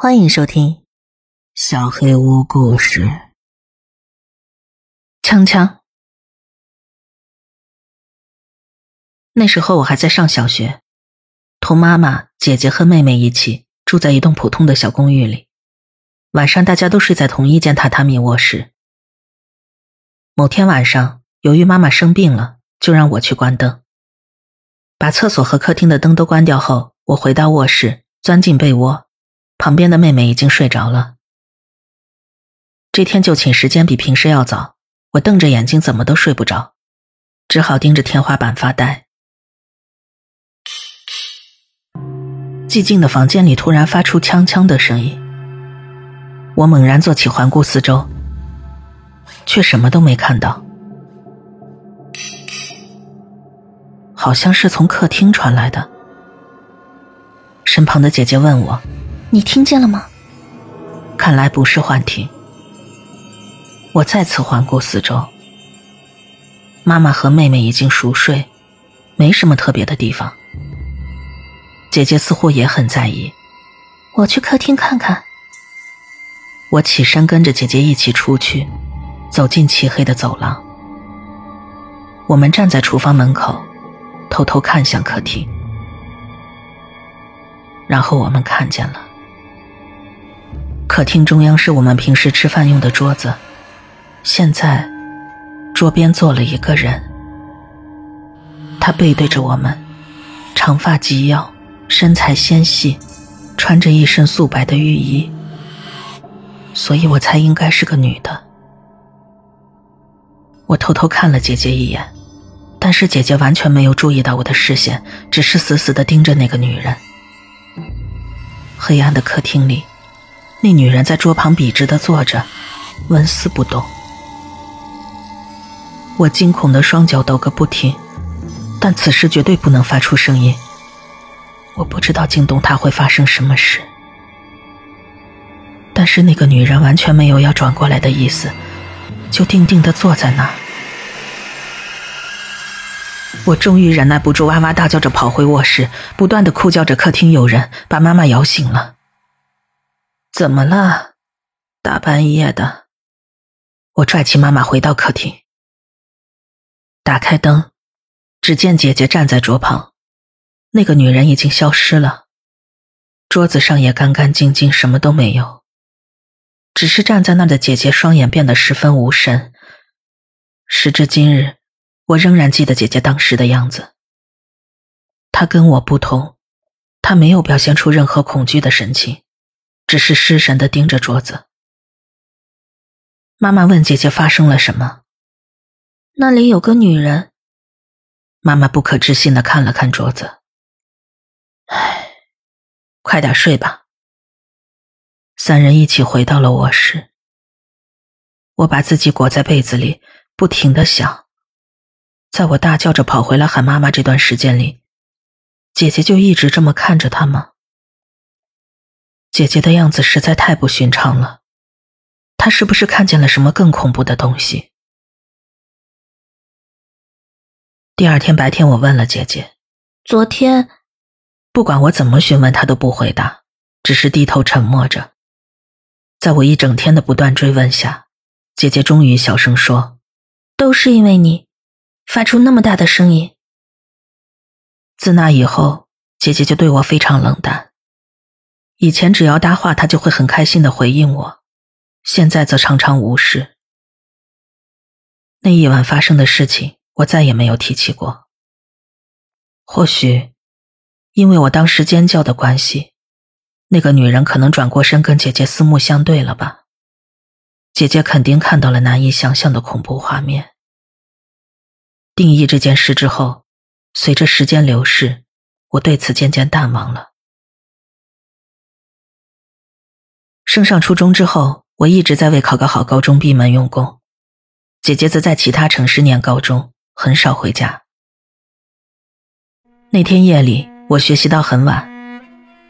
欢迎收听《小黑屋故事》。锵锵，那时候我还在上小学，同妈妈、姐姐和妹妹一起住在一栋普通的小公寓里。晚上大家都睡在同一间榻榻米卧室。某天晚上，由于妈妈生病了，就让我去关灯。把厕所和客厅的灯都关掉后，我回到卧室，钻进被窝。旁边的妹妹已经睡着了。这天就寝时间比平时要早，我瞪着眼睛怎么都睡不着，只好盯着天花板发呆。寂静的房间里突然发出锵锵的声音，我猛然坐起，环顾四周，却什么都没看到，好像是从客厅传来的。身旁的姐姐问我。你听见了吗？看来不是幻听。我再次环顾四周，妈妈和妹妹已经熟睡，没什么特别的地方。姐姐似乎也很在意。我去客厅看看。我起身跟着姐姐一起出去，走进漆黑的走廊。我们站在厨房门口，偷偷看向客厅，然后我们看见了。客厅中央是我们平时吃饭用的桌子，现在桌边坐了一个人，他背对着我们，长发及腰，身材纤细，穿着一身素白的浴衣，所以我猜应该是个女的。我偷偷看了姐姐一眼，但是姐姐完全没有注意到我的视线，只是死死的盯着那个女人。黑暗的客厅里。那女人在桌旁笔直的坐着，纹丝不动。我惊恐的双脚抖个不停，但此时绝对不能发出声音。我不知道惊动她会发生什么事，但是那个女人完全没有要转过来的意思，就定定的坐在那儿。我终于忍耐不住，哇哇大叫着跑回卧室，不断的哭叫着客厅有人，把妈妈摇醒了。怎么了？大半夜的，我拽起妈妈回到客厅，打开灯，只见姐姐站在桌旁，那个女人已经消失了，桌子上也干干净净，什么都没有，只是站在那的姐姐双眼变得十分无神。时至今日，我仍然记得姐姐当时的样子。她跟我不同，她没有表现出任何恐惧的神情。只是失神的盯着桌子。妈妈问姐姐发生了什么？那里有个女人。妈妈不可置信的看了看桌子。唉，快点睡吧。三人一起回到了卧室。我把自己裹在被子里，不停的想，在我大叫着跑回来喊妈妈这段时间里，姐姐就一直这么看着他吗？姐姐的样子实在太不寻常了，她是不是看见了什么更恐怖的东西？第二天白天，我问了姐姐，昨天，不管我怎么询问，她都不回答，只是低头沉默着。在我一整天的不断追问下，姐姐终于小声说：“都是因为你，发出那么大的声音。”自那以后，姐姐就对我非常冷淡。以前只要搭话，他就会很开心的回应我，现在则常常无视。那一晚发生的事情，我再也没有提起过。或许，因为我当时尖叫的关系，那个女人可能转过身跟姐姐四目相对了吧。姐姐肯定看到了难以想象的恐怖画面。定义这件事之后，随着时间流逝，我对此渐渐淡忘了。升上初中之后，我一直在为考个好高中闭门用功。姐姐则在其他城市念高中，很少回家。那天夜里，我学习到很晚，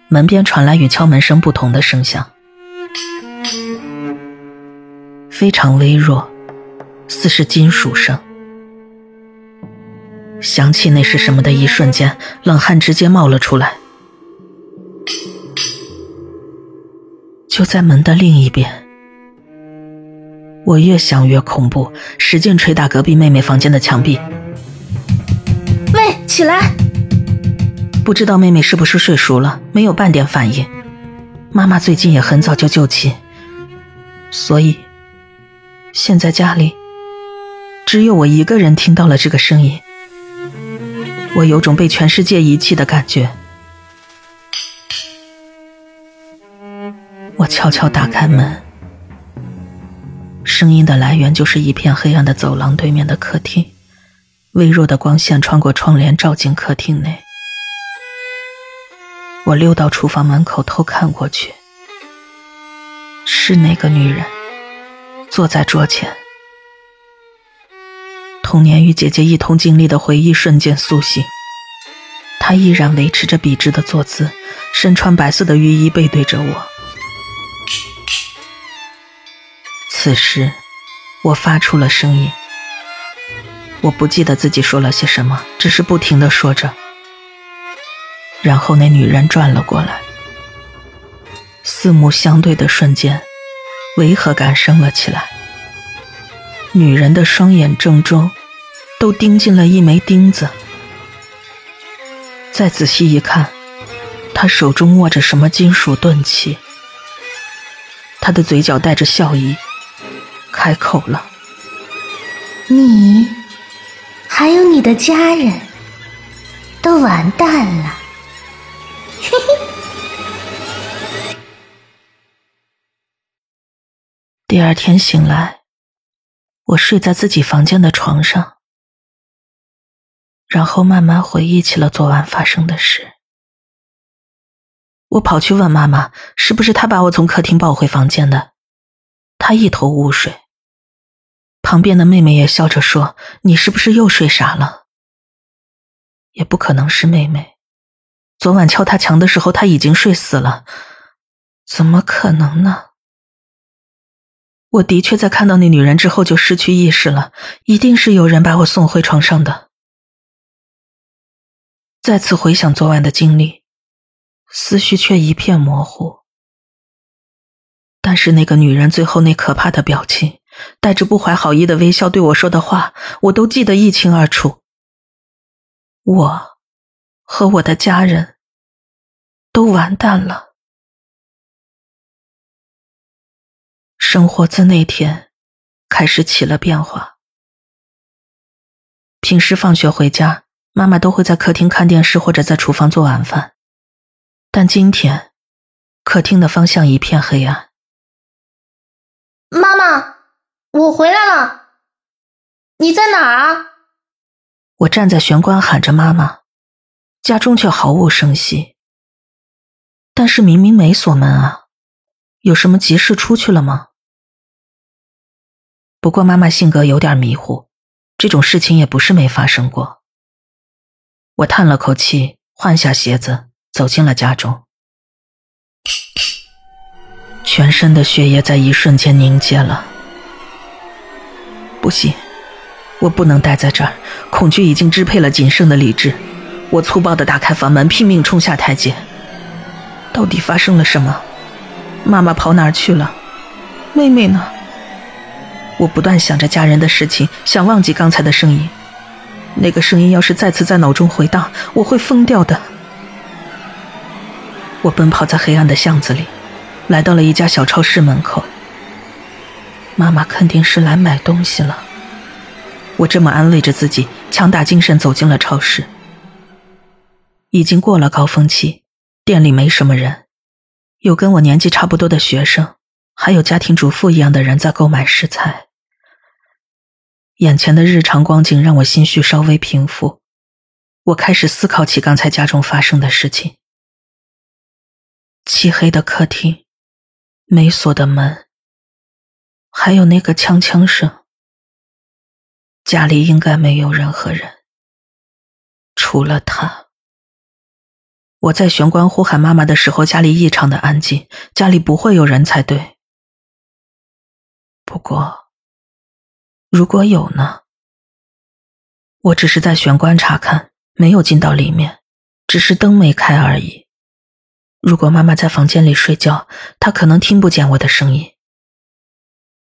门边传来与敲门声不同的声响，非常微弱，似是金属声。想起那是什么的一瞬间，冷汗直接冒了出来。就在门的另一边。我越想越恐怖，使劲捶打隔壁妹妹房间的墙壁。喂，起来！不知道妹妹是不是睡熟了，没有半点反应。妈妈最近也很早就就寝，所以现在家里只有我一个人听到了这个声音。我有种被全世界遗弃的感觉。悄悄打开门。声音的来源就是一片黑暗的走廊对面的客厅，微弱的光线穿过窗帘照进客厅内。我溜到厨房门口偷看过去，是那个女人坐在桌前，童年与姐姐一同经历的回忆瞬间苏醒。她依然维持着笔直的坐姿，身穿白色的浴衣，背对着我。此时，我发出了声音。我不记得自己说了些什么，只是不停的说着。然后那女人转了过来，四目相对的瞬间，违和感升了起来。女人的双眼正中，都钉进了一枚钉子。再仔细一看，她手中握着什么金属钝器。她的嘴角带着笑意。开口了，你还有你的家人，都完蛋了。嘿嘿。第二天醒来，我睡在自己房间的床上，然后慢慢回忆起了昨晚发生的事。我跑去问妈妈，是不是她把我从客厅抱回房间的？他一头雾水。旁边的妹妹也笑着说：“你是不是又睡傻了？”也不可能是妹妹，昨晚敲他墙的时候，他已经睡死了，怎么可能呢？我的确在看到那女人之后就失去意识了，一定是有人把我送回床上的。再次回想昨晚的经历，思绪却一片模糊。但是那个女人最后那可怕的表情。带着不怀好意的微笑对我说的话，我都记得一清二楚。我和我的家人都完蛋了。生活自那天开始起了变化。平时放学回家，妈妈都会在客厅看电视或者在厨房做晚饭，但今天，客厅的方向一片黑暗。妈妈。我回来了，你在哪儿啊？我站在玄关喊着妈妈，家中却毫无声息。但是明明没锁门啊，有什么急事出去了吗？不过妈妈性格有点迷糊，这种事情也不是没发生过。我叹了口气，换下鞋子，走进了家中，全身的血液在一瞬间凝结了。不行，我不能待在这儿。恐惧已经支配了仅剩的理智。我粗暴地打开房门，拼命冲下台阶。到底发生了什么？妈妈跑哪儿去了？妹妹呢？我不断想着家人的事情，想忘记刚才的声音。那个声音要是再次在脑中回荡，我会疯掉的。我奔跑在黑暗的巷子里，来到了一家小超市门口。妈妈肯定是来买东西了。我这么安慰着自己，强打精神走进了超市。已经过了高峰期，店里没什么人，有跟我年纪差不多的学生，还有家庭主妇一样的人在购买食材。眼前的日常光景让我心绪稍微平复，我开始思考起刚才家中发生的事情。漆黑的客厅，没锁的门。还有那个锵锵声，家里应该没有任何人，除了他。我在玄关呼喊妈妈的时候，家里异常的安静，家里不会有人才对。不过，如果有呢？我只是在玄关查看，没有进到里面，只是灯没开而已。如果妈妈在房间里睡觉，她可能听不见我的声音。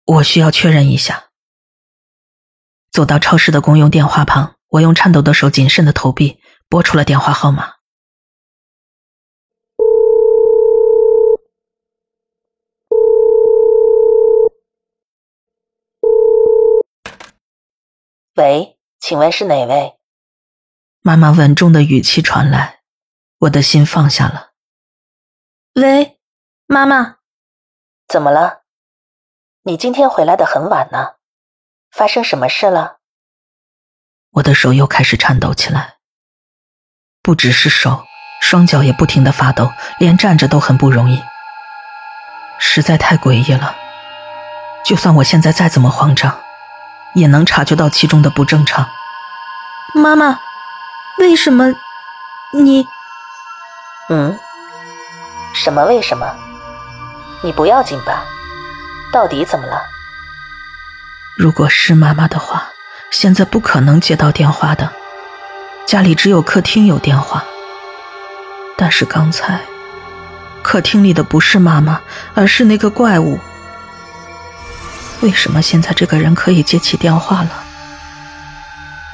我需要确认一下。走到超市的公用电话旁，我用颤抖的手谨慎的投币，拨出了电话号码。喂，请问是哪位？妈妈稳重的语气传来，我的心放下了。喂，妈妈，怎么了？你今天回来的很晚呢，发生什么事了？我的手又开始颤抖起来，不只是手，双脚也不停的发抖，连站着都很不容易，实在太诡异了。就算我现在再怎么慌张。也能察觉到其中的不正常。妈妈，为什么你？嗯？什么？为什么？你不要紧吧？到底怎么了？如果是妈妈的话，现在不可能接到电话的。家里只有客厅有电话。但是刚才，客厅里的不是妈妈，而是那个怪物。为什么现在这个人可以接起电话了？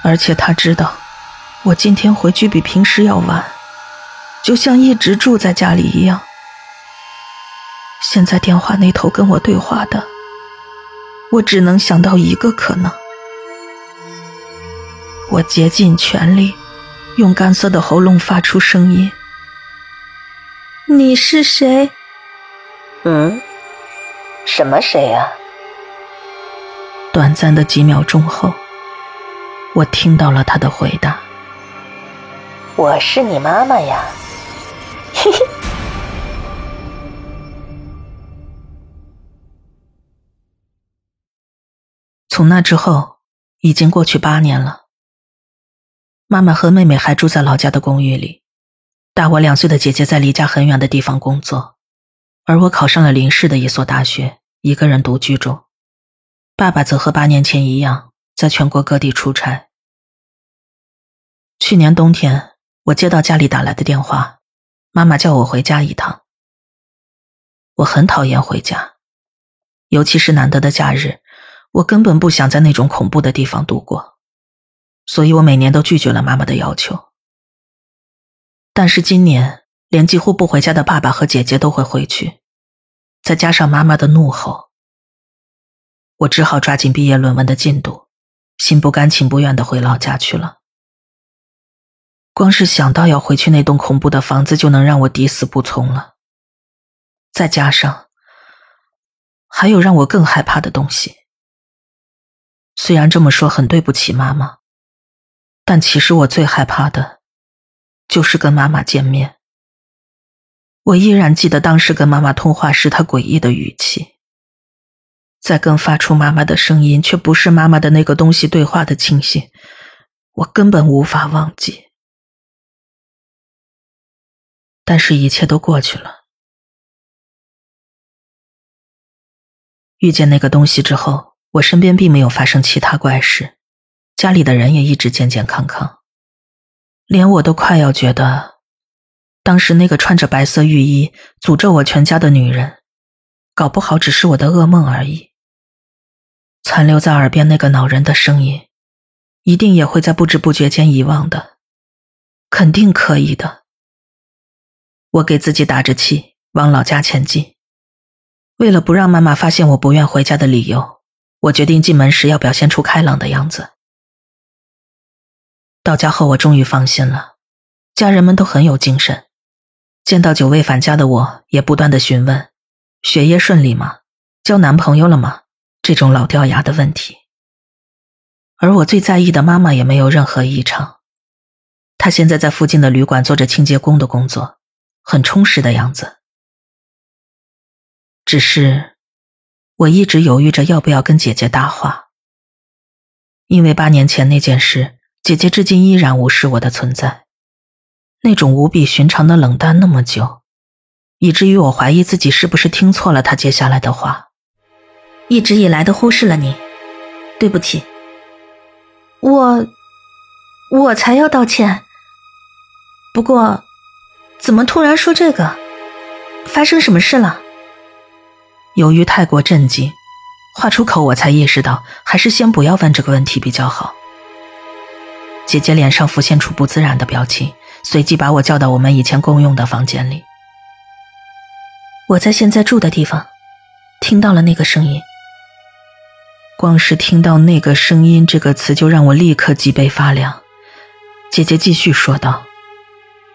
而且他知道我今天回去比平时要晚，就像一直住在家里一样。现在电话那头跟我对话的，我只能想到一个可能。我竭尽全力，用干涩的喉咙发出声音：“你是谁？”嗯，什么谁呀？短暂的几秒钟后，我听到了他的回答：“我是你妈妈呀。”嘿嘿。从那之后，已经过去八年了。妈妈和妹妹还住在老家的公寓里，大我两岁的姐姐在离家很远的地方工作，而我考上了邻市的一所大学，一个人独居中。爸爸则和八年前一样，在全国各地出差。去年冬天，我接到家里打来的电话，妈妈叫我回家一趟。我很讨厌回家，尤其是难得的假日，我根本不想在那种恐怖的地方度过，所以我每年都拒绝了妈妈的要求。但是今年，连几乎不回家的爸爸和姐姐都会回去，再加上妈妈的怒吼。我只好抓紧毕业论文的进度，心不甘情不愿的回老家去了。光是想到要回去那栋恐怖的房子，就能让我抵死不从了。再加上还有让我更害怕的东西。虽然这么说很对不起妈妈，但其实我最害怕的，就是跟妈妈见面。我依然记得当时跟妈妈通话时，她诡异的语气。在跟发出妈妈的声音却不是妈妈的那个东西对话的情形，我根本无法忘记。但是，一切都过去了。遇见那个东西之后，我身边并没有发生其他怪事，家里的人也一直健健康康，连我都快要觉得，当时那个穿着白色浴衣诅咒我全家的女人。搞不好只是我的噩梦而已。残留在耳边那个恼人的声音，一定也会在不知不觉间遗忘的，肯定可以的。我给自己打着气，往老家前进。为了不让妈妈发现我不愿回家的理由，我决定进门时要表现出开朗的样子。到家后，我终于放心了，家人们都很有精神。见到久未返家的我，也不断的询问。学业顺利吗？交男朋友了吗？这种老掉牙的问题。而我最在意的妈妈也没有任何异常，她现在在附近的旅馆做着清洁工的工作，很充实的样子。只是，我一直犹豫着要不要跟姐姐搭话，因为八年前那件事，姐姐至今依然无视我的存在，那种无比寻常的冷淡那么久。以至于我怀疑自己是不是听错了她接下来的话，一直以来都忽视了你，对不起。我，我才要道歉。不过，怎么突然说这个？发生什么事了？由于太过震惊，话出口我才意识到，还是先不要问这个问题比较好。姐姐脸上浮现出不自然的表情，随即把我叫到我们以前共用的房间里。我在现在住的地方，听到了那个声音。光是听到“那个声音”这个词，就让我立刻脊背发凉。姐姐继续说道：“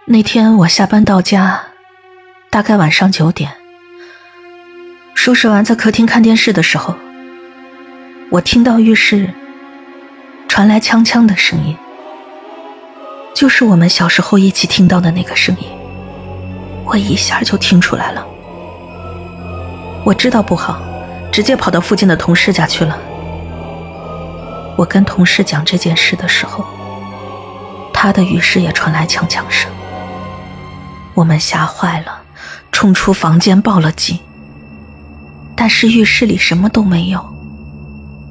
那天我下班到家，大概晚上九点，收拾完在客厅看电视的时候，我听到浴室传来锵锵的声音，就是我们小时候一起听到的那个声音。我一下就听出来了。”我知道不好，直接跑到附近的同事家去了。我跟同事讲这件事的时候，他的浴室也传来锵锵声。我们吓坏了，冲出房间报了警。但是浴室里什么都没有，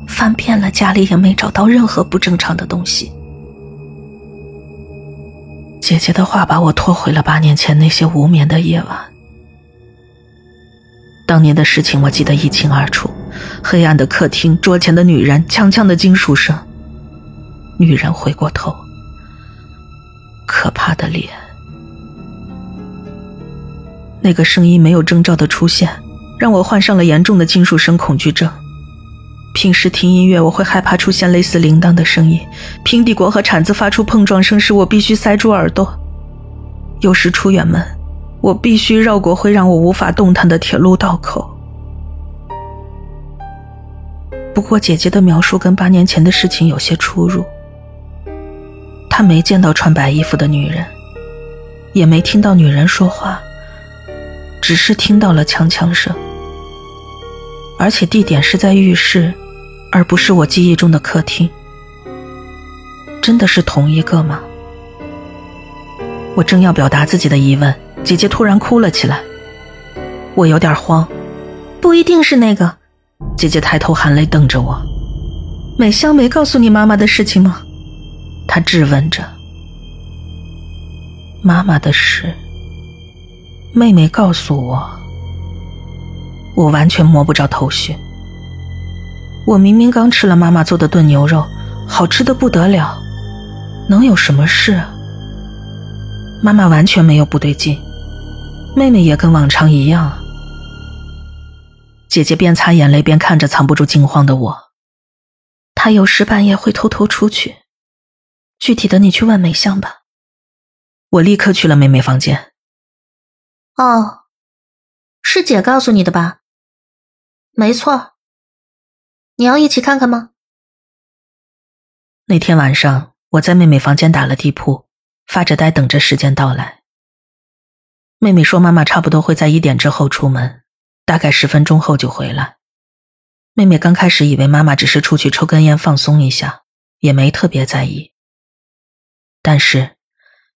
翻遍了家里也没找到任何不正常的东西。姐姐的话把我拖回了八年前那些无眠的夜晚。当年的事情我记得一清二楚，黑暗的客厅，桌前的女人，锵锵的金属声。女人回过头，可怕的脸。那个声音没有征兆的出现，让我患上了严重的金属声恐惧症。平时听音乐，我会害怕出现类似铃铛的声音；平底锅和铲子发出碰撞声时，我必须塞住耳朵。有时出远门。我必须绕过会让我无法动弹的铁路道口。不过，姐姐的描述跟八年前的事情有些出入。她没见到穿白衣服的女人，也没听到女人说话，只是听到了锵锵声。而且地点是在浴室，而不是我记忆中的客厅。真的是同一个吗？我正要表达自己的疑问。姐姐突然哭了起来，我有点慌，不一定是那个。姐姐抬头含泪瞪着我，美香没告诉你妈妈的事情吗？她质问着。妈妈的事，妹妹告诉我，我完全摸不着头绪。我明明刚吃了妈妈做的炖牛肉，好吃的不得了，能有什么事？妈妈完全没有不对劲。妹妹也跟往常一样。姐姐边擦眼泪边看着藏不住惊慌的我。她有时半夜会偷偷出去，具体的你去问美香吧。我立刻去了妹妹房间。哦，是姐告诉你的吧？没错。你要一起看看吗？那天晚上我在妹妹房间打了地铺，发着呆等着时间到来。妹妹说：“妈妈差不多会在一点之后出门，大概十分钟后就回来。”妹妹刚开始以为妈妈只是出去抽根烟放松一下，也没特别在意。但是，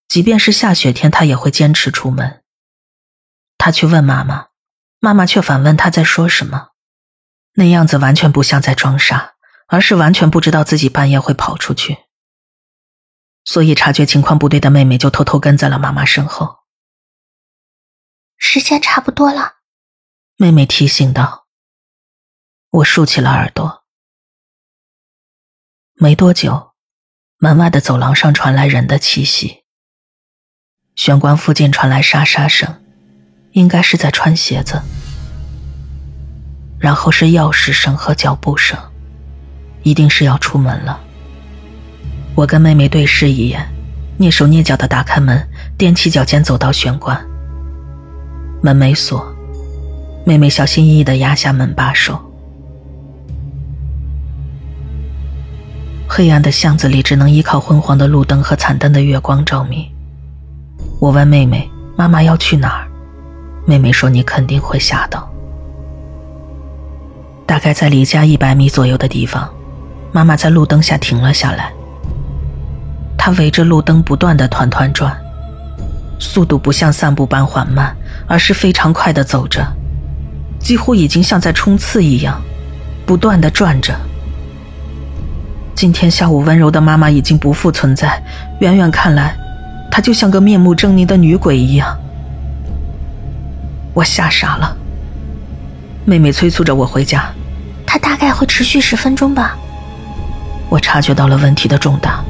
即便是下雪天，她也会坚持出门。她去问妈妈，妈妈却反问他在说什么，那样子完全不像在装傻，而是完全不知道自己半夜会跑出去。所以，察觉情况不对的妹妹就偷偷跟在了妈妈身后。时间差不多了，妹妹提醒道。我竖起了耳朵。没多久，门外的走廊上传来人的气息。玄关附近传来沙沙声，应该是在穿鞋子。然后是钥匙声和脚步声，一定是要出门了。我跟妹妹对视一眼，蹑手蹑脚的打开门，踮起脚尖走到玄关。门没锁，妹妹小心翼翼的压下门把手。黑暗的巷子里只能依靠昏黄的路灯和惨淡的月光照明。我问妹妹：“妈妈要去哪儿？”妹妹说：“你肯定会吓到。”大概在离家一百米左右的地方，妈妈在路灯下停了下来。她围着路灯不断的团团转，速度不像散步般缓慢。而是非常快的走着，几乎已经像在冲刺一样，不断的转着。今天下午温柔的妈妈已经不复存在，远远看来，她就像个面目狰狞的女鬼一样。我吓傻了。妹妹催促着我回家，她大概会持续十分钟吧。我察觉到了问题的重大。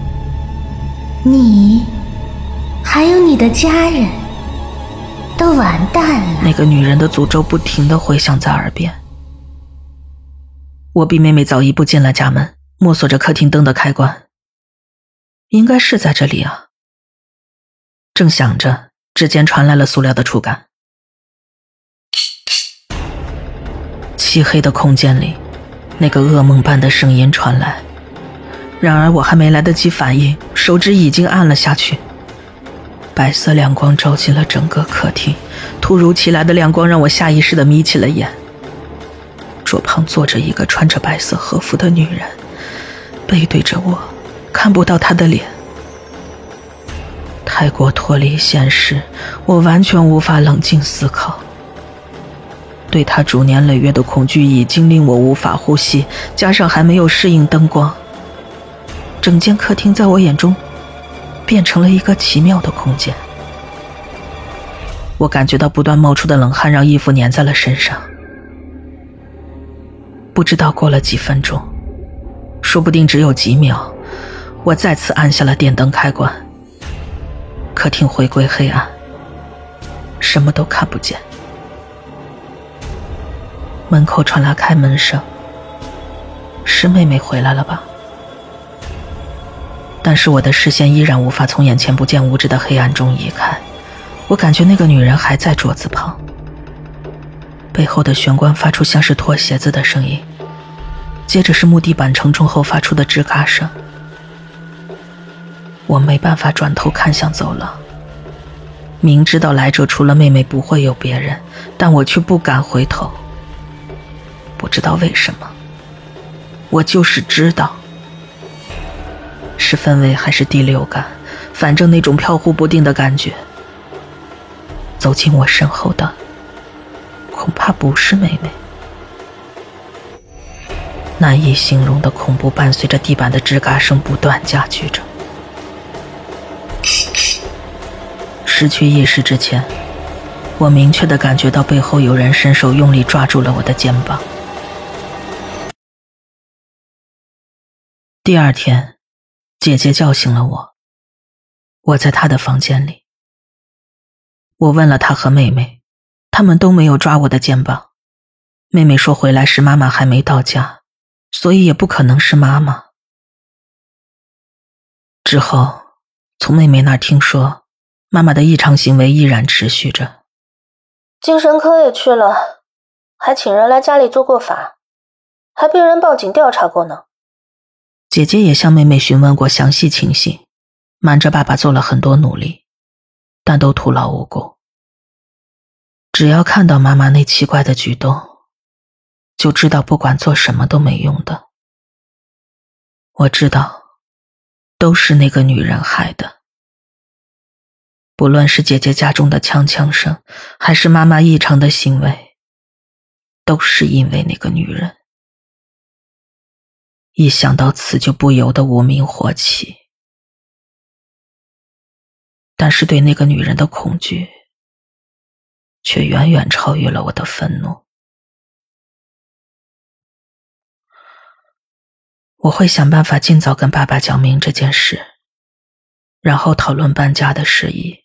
你，还有你的家人，都完蛋了。那个女人的诅咒不停的回响在耳边。我比妹妹早一步进了家门，摸索着客厅灯的开关。应该是在这里啊。正想着，指尖传来了塑料的触感。漆黑的空间里，那个噩梦般的声音传来。然而我还没来得及反应，手指已经按了下去。白色亮光照进了整个客厅，突如其来的亮光让我下意识的眯起了眼。桌旁坐着一个穿着白色和服的女人，背对着我，看不到她的脸。太过脱离现实，我完全无法冷静思考。对他逐年累月的恐惧已经令我无法呼吸，加上还没有适应灯光，整间客厅在我眼中变成了一个奇妙的空间。我感觉到不断冒出的冷汗让衣服粘在了身上。不知道过了几分钟，说不定只有几秒，我再次按下了电灯开关。客厅回归黑暗，什么都看不见。门口传来开门声，是妹妹回来了吧？但是我的视线依然无法从眼前不见五指的黑暗中移开。我感觉那个女人还在桌子旁，背后的玄关发出像是脱鞋子的声音，接着是木地板承重后发出的吱嘎声。我没办法转头看向走廊，明知道来者除了妹妹不会有别人，但我却不敢回头。不知道为什么，我就是知道，是氛围还是第六感，反正那种飘忽不定的感觉，走进我身后的恐怕不是妹妹。难以形容的恐怖伴随着地板的吱嘎声不断加剧着。失去意识之前，我明确的感觉到背后有人伸手用力抓住了我的肩膀。第二天，姐姐叫醒了我。我在她的房间里。我问了她和妹妹，他们都没有抓我的肩膀。妹妹说回来时妈妈还没到家，所以也不可能是妈妈。之后，从妹妹那儿听说，妈妈的异常行为依然持续着。精神科也去了，还请人来家里做过法，还被人报警调查过呢。姐姐也向妹妹询问过详细情形，瞒着爸爸做了很多努力，但都徒劳无功。只要看到妈妈那奇怪的举动，就知道不管做什么都没用的。我知道，都是那个女人害的。不论是姐姐家中的枪枪声，还是妈妈异常的行为，都是因为那个女人。一想到此，就不由得无名火起。但是对那个女人的恐惧，却远远超越了我的愤怒。我会想办法尽早跟爸爸讲明这件事，然后讨论搬家的事宜。